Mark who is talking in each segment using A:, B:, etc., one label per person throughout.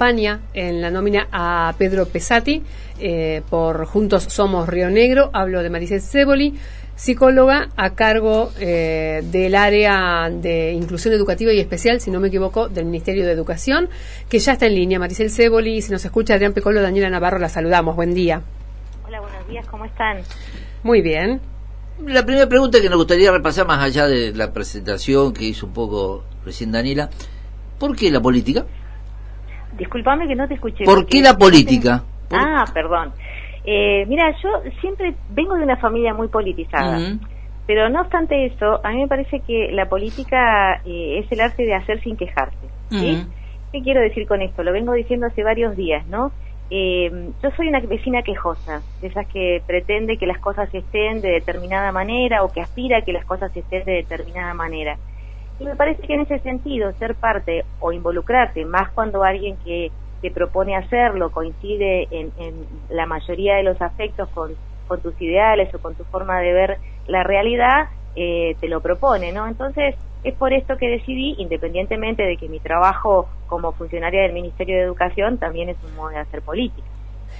A: España en la nómina a Pedro Pesati eh, por Juntos Somos Río Negro. Hablo de Maricel Ceboli, psicóloga a cargo eh, del área de inclusión educativa y especial, si no me equivoco, del Ministerio de Educación, que ya está en línea. Maricel Ceboli, si nos escucha Adrián Pecolo, Daniela Navarro, la saludamos. Buen día.
B: Hola, buenos días, ¿cómo están?
A: Muy bien.
C: La primera pregunta que nos gustaría repasar más allá de la presentación que hizo un poco recién Daniela, ¿por qué la política?
B: Disculpame que no te escuché.
C: ¿Por qué la política?
B: Ah, perdón. Eh, mira, yo siempre vengo de una familia muy politizada, pero no obstante eso, a mí me parece que la política eh, es el arte de hacer sin quejarse. ¿sí? ¿Qué quiero decir con esto? Lo vengo diciendo hace varios días, ¿no? Eh, yo soy una vecina quejosa, de esas que pretende que las cosas estén de determinada manera o que aspira a que las cosas estén de determinada manera. Y me parece que en ese sentido, ser parte o involucrarte, más cuando alguien que te propone hacerlo coincide en, la mayoría de los aspectos con, con, tus ideales o con tu forma de ver la realidad, eh, te lo propone, ¿no? Entonces, es por esto que decidí, independientemente de que mi trabajo como funcionaria del Ministerio de Educación también es un modo de hacer política.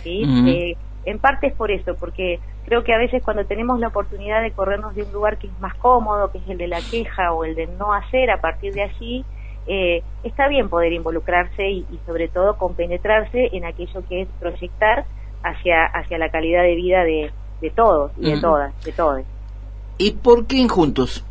B: ¿sí? Eh, en parte es por eso, porque creo que a veces cuando tenemos la oportunidad de corrernos de un lugar que es más cómodo, que es el de la queja o el de no hacer, a partir de allí eh, está bien poder involucrarse y, sobre todo compenetrarse en aquello que es proyectar hacia, hacia la calidad de vida de, de todos y de todas, de todos.
C: ¿Y por qué Juntos?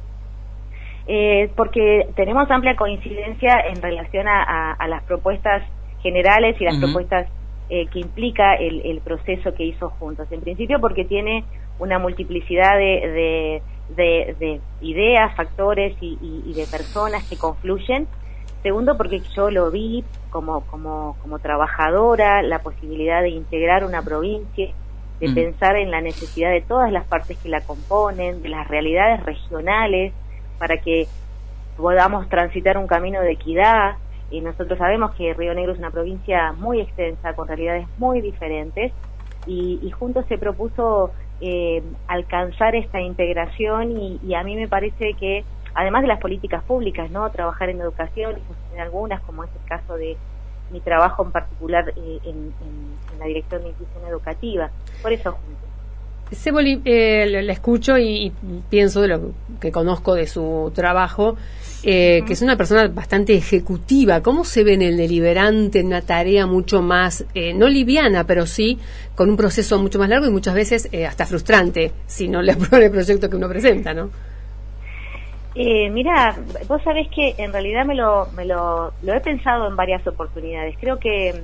B: Eh, porque tenemos amplia coincidencia en relación a, las propuestas generales y las propuestas eh, que implica el, proceso que hizo Juntos. En principio porque tiene una multiplicidad de, de, ideas, factores y, de personas que confluyen. Segundo, porque yo lo vi como, como, como trabajadora, la posibilidad de integrar una provincia, de pensar en la necesidad de todas las partes que la componen, de las realidades regionales, para que podamos transitar un camino de equidad. Y nosotros sabemos que Río Negro es una provincia muy extensa, con realidades muy diferentes, y, y juntos se propuso eh, alcanzar esta integración y, a mí me parece que, además de las políticas públicas, no trabajar en educación, en algunas, como es el caso de mi trabajo en particular eh, en, la Dirección de Inclusión Educativa. Por eso juntos.
A: Ceboli, eh, la escucho y, pienso de lo que conozco de su trabajo, eh, que es una persona bastante ejecutiva. ¿Cómo se ve en el deliberante, en una tarea mucho más, eh, no liviana, pero sí con un proceso mucho más largo y muchas veces eh, hasta frustrante si no le aprueban el proyecto que uno presenta, ¿no?
B: mira, vos sabés que en realidad me lo, me lo, lo he pensado en varias oportunidades. Creo que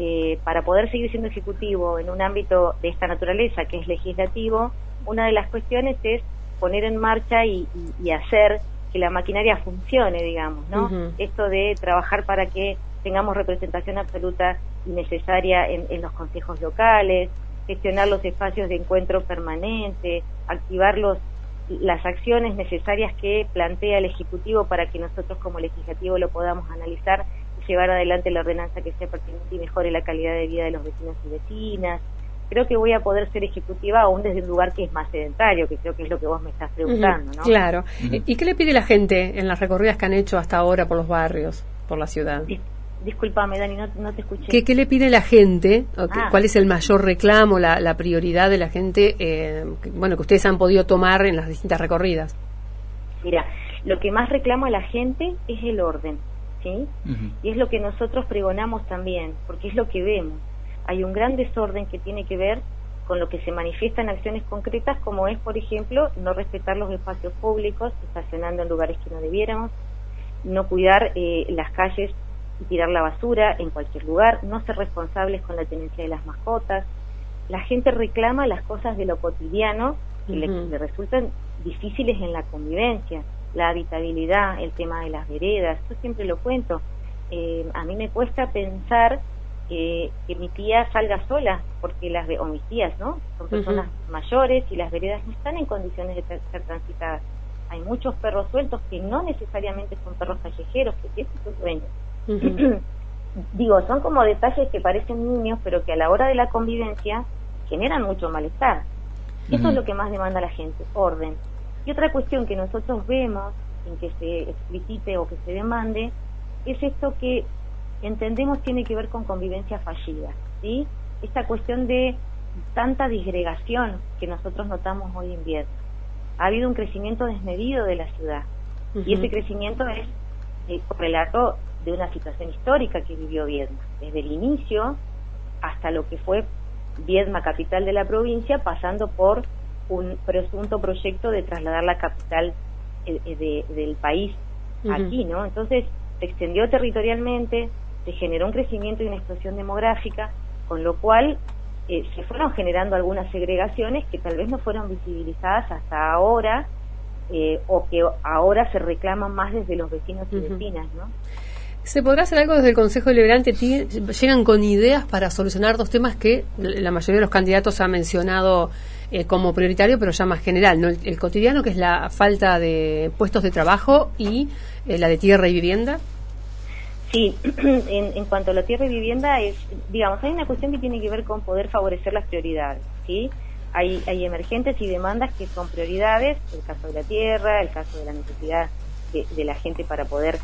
B: eh, para poder seguir siendo ejecutivo en un ámbito de esta naturaleza, que es legislativo, una de las cuestiones es poner en marcha y, hacer que la maquinaria funcione, digamos, ¿no? Esto de trabajar para que tengamos representación absoluta y necesaria en, los consejos locales, gestionar los espacios de encuentro permanente, activar los, las acciones necesarias que plantea el Ejecutivo para que nosotros como legislativo lo podamos analizar llevar adelante la ordenanza que sea pertinente y mejore la calidad de vida de los vecinos y vecinas. Creo que voy a poder ser ejecutiva aún desde un lugar que es más sedentario, que creo que es lo que vos me estás preguntando, ¿no?
A: Claro. ¿Y qué le pide la gente en las recorridas que han hecho hasta ahora por los barrios, por la ciudad?
B: disculpame, Dani, no, te escuché.
A: ¿Qué, le pide la gente? Ah. ¿Cuál es el mayor reclamo, la, prioridad de la gente, eh, bueno, que ustedes han podido tomar en las distintas recorridas?
B: Mira, lo que más reclama la gente es el orden. ¿sí? Y es lo que nosotros pregonamos también, porque es lo que vemos. Hay un gran desorden que tiene que ver con lo que se manifiesta en acciones concretas, como es, por ejemplo, no respetar los espacios públicos, estacionando en lugares que no debiéramos, no cuidar eh, las calles y tirar la basura en cualquier lugar, no ser responsables con la tenencia de las mascotas. La gente reclama las cosas de lo cotidiano que le resultan difíciles en la convivencia la habitabilidad, el tema de las veredas, yo siempre lo cuento. Eh, a mí me cuesta pensar que mi tía salga sola, porque las o mis tías, ¿no? Son personas mayores y las veredas no están en condiciones de ser transitadas. Hay muchos perros sueltos que no necesariamente son perros callejeros, que tienen sus dueños. Digo, son como detalles que parecen niños, pero que a la hora de la convivencia generan mucho malestar. Eso es lo que más demanda la gente, orden. Y otra cuestión que nosotros vemos en que se explicite o que se demande es esto que entendemos tiene que ver con convivencia fallida, ¿sí? Esta cuestión de tanta disgregación que nosotros notamos hoy en Vietnam. Ha habido un crecimiento desmedido de la ciudad y ese crecimiento es el relato de una situación histórica que vivió Viedma, desde el inicio hasta lo que fue Viedma, capital de la provincia, pasando por un presunto proyecto de trasladar la capital eh, eh, del país aquí, ¿no? Entonces se extendió territorialmente, se generó un crecimiento y una explosión demográfica, con lo cual eh, se fueron generando algunas segregaciones que tal vez no fueron visibilizadas hasta ahora o que ahora se reclaman más desde los vecinos y vecinas, ¿no?
A: ¿Se podrá hacer algo desde el Consejo Deliberante? ¿Llegan con ideas para solucionar dos temas que la mayoría de los candidatos ha mencionado eh, como prioritario, pero ya más general? ¿no? El, cotidiano, que es la falta de puestos de trabajo, y eh, la de tierra y vivienda.
B: Sí, en, cuanto a la tierra y vivienda, es, digamos, hay una cuestión que tiene que ver con poder favorecer las prioridades. ¿sí? Hay, hay emergentes y demandas que son prioridades, el caso de la tierra, el caso de la necesidad de, la gente para poder,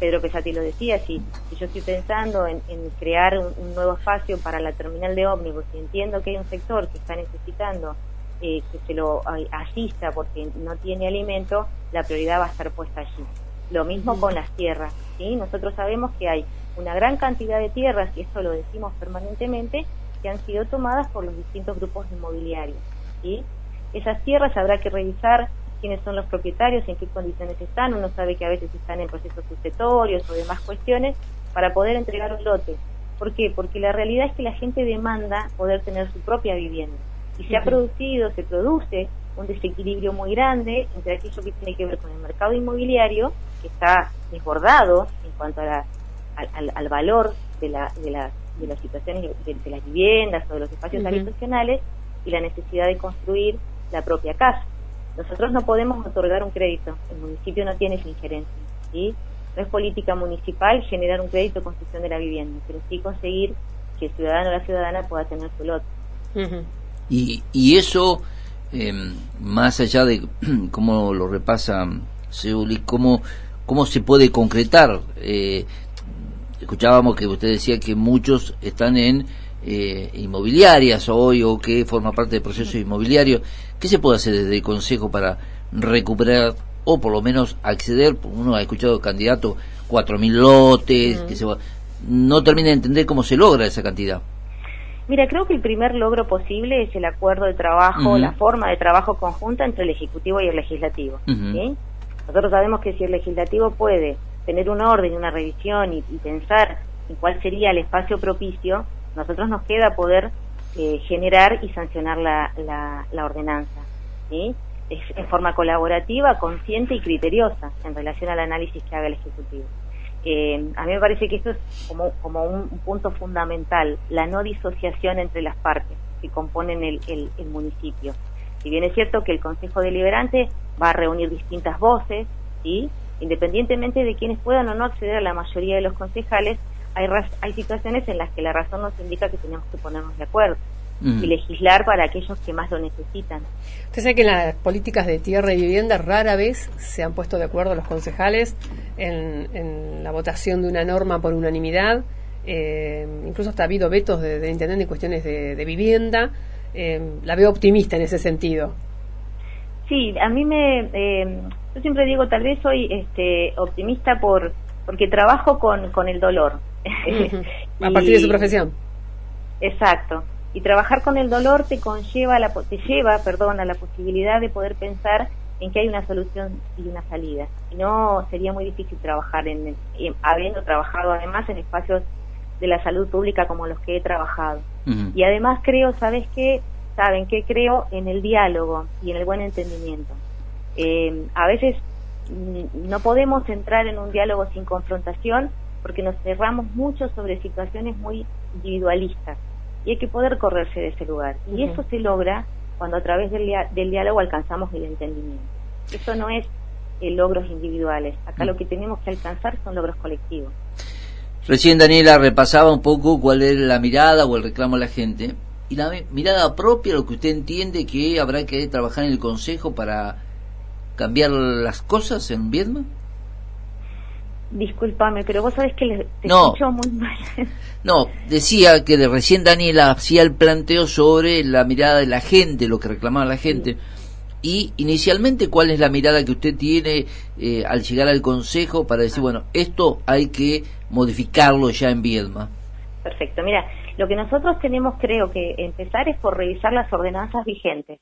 B: Pedro Pesati lo decía, si, yo estoy pensando en, crear un, nuevo espacio para la terminal de ómnibus y entiendo que hay un sector que está necesitando eh, que se lo asista porque no tiene alimento, la prioridad va a estar puesta allí. Lo mismo con las tierras, ¿sí? Nosotros sabemos que hay una gran cantidad de tierras, y esto lo decimos permanentemente, que han sido tomadas por los distintos grupos inmobiliarios, ¿sí? Esas tierras habrá que revisar quiénes son los propietarios, en qué condiciones están, uno sabe que a veces están en procesos sucetorios o demás cuestiones, para poder entregar un lote. ¿Por qué? Porque la realidad es que la gente demanda poder tener su propia vivienda. Y se ha producido, se produce un desequilibrio muy grande entre aquello que tiene que ver con el mercado inmobiliario, que está desbordado en cuanto a al, valor de, la, de, de las situaciones de, las viviendas o de los espacios habitacionales y la necesidad de construir la propia casa. Nosotros no podemos otorgar un crédito, el municipio no tiene esa injerencia, ¿sí? No es política municipal generar un crédito de construcción de la vivienda, pero sí conseguir que el ciudadano o la ciudadana pueda tener su lote.
C: y, y eso, em, más allá de cómo lo repasa Seuli, cómo, cómo se puede concretar. Eh, escuchábamos que usted decía que muchos están en eh, inmobiliarias hoy o que forma parte del proceso inmobiliario. ¿Qué se puede hacer desde el Consejo para recuperar o por lo menos acceder? Uno ha escuchado candidato 4.000 lotes, que se no termina de entender cómo se logra esa cantidad.
B: Mira, creo que el primer logro posible es el acuerdo de trabajo, la forma de trabajo conjunta entre el Ejecutivo y el Legislativo. Nosotros sabemos que si el Legislativo puede tener un orden, una revisión y pensar en cuál sería el espacio propicio, nosotros nos queda poder eh, generar y sancionar la, ordenanza. Es en forma colaborativa, consciente y criteriosa en relación al análisis que haga el Ejecutivo. Eh, a mí me parece que esto es como, un, punto fundamental, la no disociación entre las partes que componen el, municipio. Si bien es cierto que el Consejo Deliberante va a reunir distintas voces, ¿sí? independientemente de quienes puedan o no acceder a la mayoría de los concejales, hay, hay situaciones en las que la razón nos indica que tenemos que ponernos de acuerdo y legislar para aquellos que más lo necesitan.
A: Usted sabe que en las políticas de tierra y vivienda rara vez se han puesto de acuerdo los concejales en, la votación de una norma por unanimidad. Eh, incluso hasta ha habido vetos de, de intendente en cuestiones de, vivienda. Eh, la veo optimista en ese sentido.
B: Sí, a mí me. Eh, yo siempre digo, tal vez soy este, optimista por porque trabajo con, con el dolor.
A: A partir de su profesión.
B: Exacto. Y trabajar con el dolor te conlleva, la, te lleva, perdón, a la posibilidad de poder pensar en que hay una solución y una salida. Si no, sería muy difícil trabajar en, habiendo trabajado además en espacios de la salud pública como los que he trabajado. Y además creo, ¿sabes qué? Saben que creo en el diálogo y en el buen entendimiento. Eh, a veces mm, no podemos entrar en un diálogo sin confrontación porque nos cerramos mucho sobre situaciones muy individualistas y hay que poder correrse de ese lugar. Y eso se logra cuando a través del, del, diálogo alcanzamos el entendimiento. Eso no es eh, logros individuales. Acá lo que tenemos que alcanzar son logros colectivos.
C: Recién Daniela repasaba un poco cuál es la mirada o el reclamo de la gente. Y la mirada propia, lo que usted entiende que habrá que trabajar en el Consejo para cambiar las cosas en Vietnam.
B: Disculpame, pero vos sabés que te escucho muy mal.
C: no, decía que de recién Daniela hacía el planteo sobre la mirada de la gente, lo que reclamaba la gente. Y inicialmente, ¿cuál es la mirada que usted tiene eh, al llegar al Consejo para decir, bueno, esto hay que modificarlo ya en Viedma?
B: Perfecto, mira, lo que nosotros tenemos creo que empezar es por revisar las ordenanzas vigentes,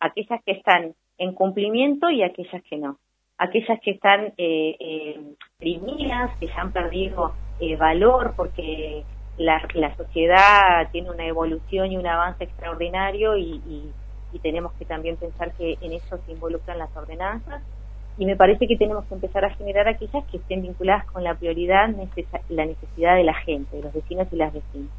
B: aquellas que están en cumplimiento y aquellas que no. Aquellas que están eh, eh, que ya han perdido eh, valor porque la, la, sociedad tiene una evolución y un avance extraordinario y, y, tenemos que también pensar que en eso se involucran las ordenanzas y me parece que tenemos que empezar a generar aquellas que estén vinculadas con la prioridad, la necesidad de la gente, de los vecinos y las vecinas.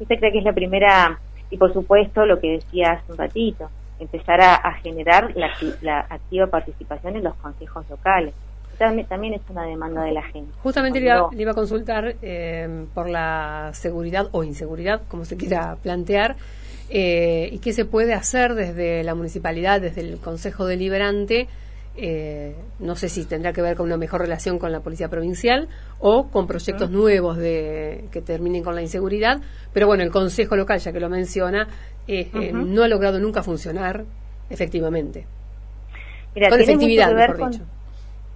B: Usted cree que es la primera, y por supuesto lo que decía hace un ratito, empezar a, generar la, activa participación en los consejos locales. También, es una demanda de la gente.
A: Justamente le iba, a consultar eh, por la seguridad o inseguridad, como se quiera plantear, eh, y qué se puede hacer desde la municipalidad, desde el Consejo Deliberante, eh, no sé si tendrá que ver con una mejor relación con la policía provincial o con proyectos nuevos de que terminen con la inseguridad, pero bueno, el Consejo Local, ya que lo menciona, eh, eh, no ha logrado nunca funcionar efectivamente.
B: con efectividad, mejor dicho.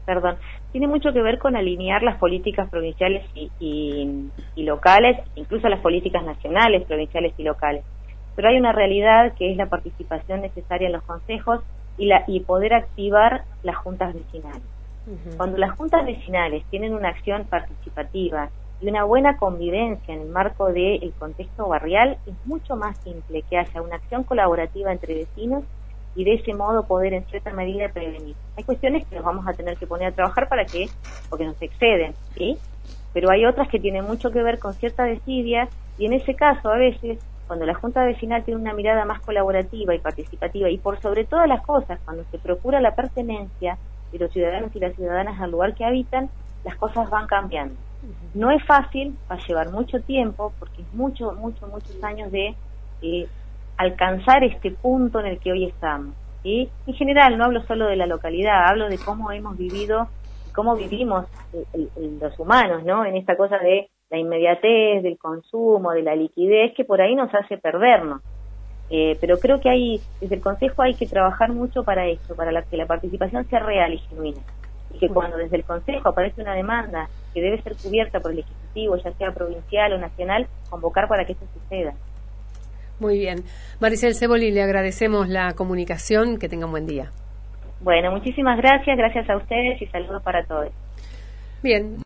B: Perdón, tiene mucho que ver con alinear las políticas provinciales y, locales, incluso las políticas nacionales, provinciales y locales. Pero hay una realidad que es la participación necesaria en los consejos y, la, y poder activar las juntas vecinales. Cuando las juntas vecinales tienen una acción participativa y una buena convivencia en el marco del contexto barrial, es mucho más simple que haya una acción colaborativa entre vecinos y de ese modo poder en cierta medida prevenir. Hay cuestiones que nos vamos a tener que poner a trabajar para que, porque nos exceden, ¿sí? Pero hay otras que tienen mucho que ver con cierta desidia y en ese caso a veces cuando la Junta Vecinal tiene una mirada más colaborativa y participativa y por sobre todas las cosas, cuando se procura la pertenencia de los ciudadanos y las ciudadanas al lugar que habitan, las cosas van cambiando. No es fácil, va a llevar mucho tiempo, porque es mucho, mucho, muchos años de eh, alcanzar este punto en el que hoy estamos. y En general, no hablo solo de la localidad, hablo de cómo hemos vivido, cómo vivimos los humanos, ¿no? En esta cosa de la inmediatez, del consumo, de la liquidez, que por ahí nos hace perdernos. Eh, pero creo que hay, desde el Consejo hay que trabajar mucho para esto, para que la participación sea real y genuina y que cuando desde el Consejo aparece una demanda que debe ser cubierta por el Ejecutivo, ya sea provincial o nacional, convocar para que eso suceda.
A: Muy bien. Maricel Ceboli, le agradecemos la comunicación. Que tenga un buen día.
B: Bueno, muchísimas gracias. Gracias a ustedes y saludos para todos.
A: Bien.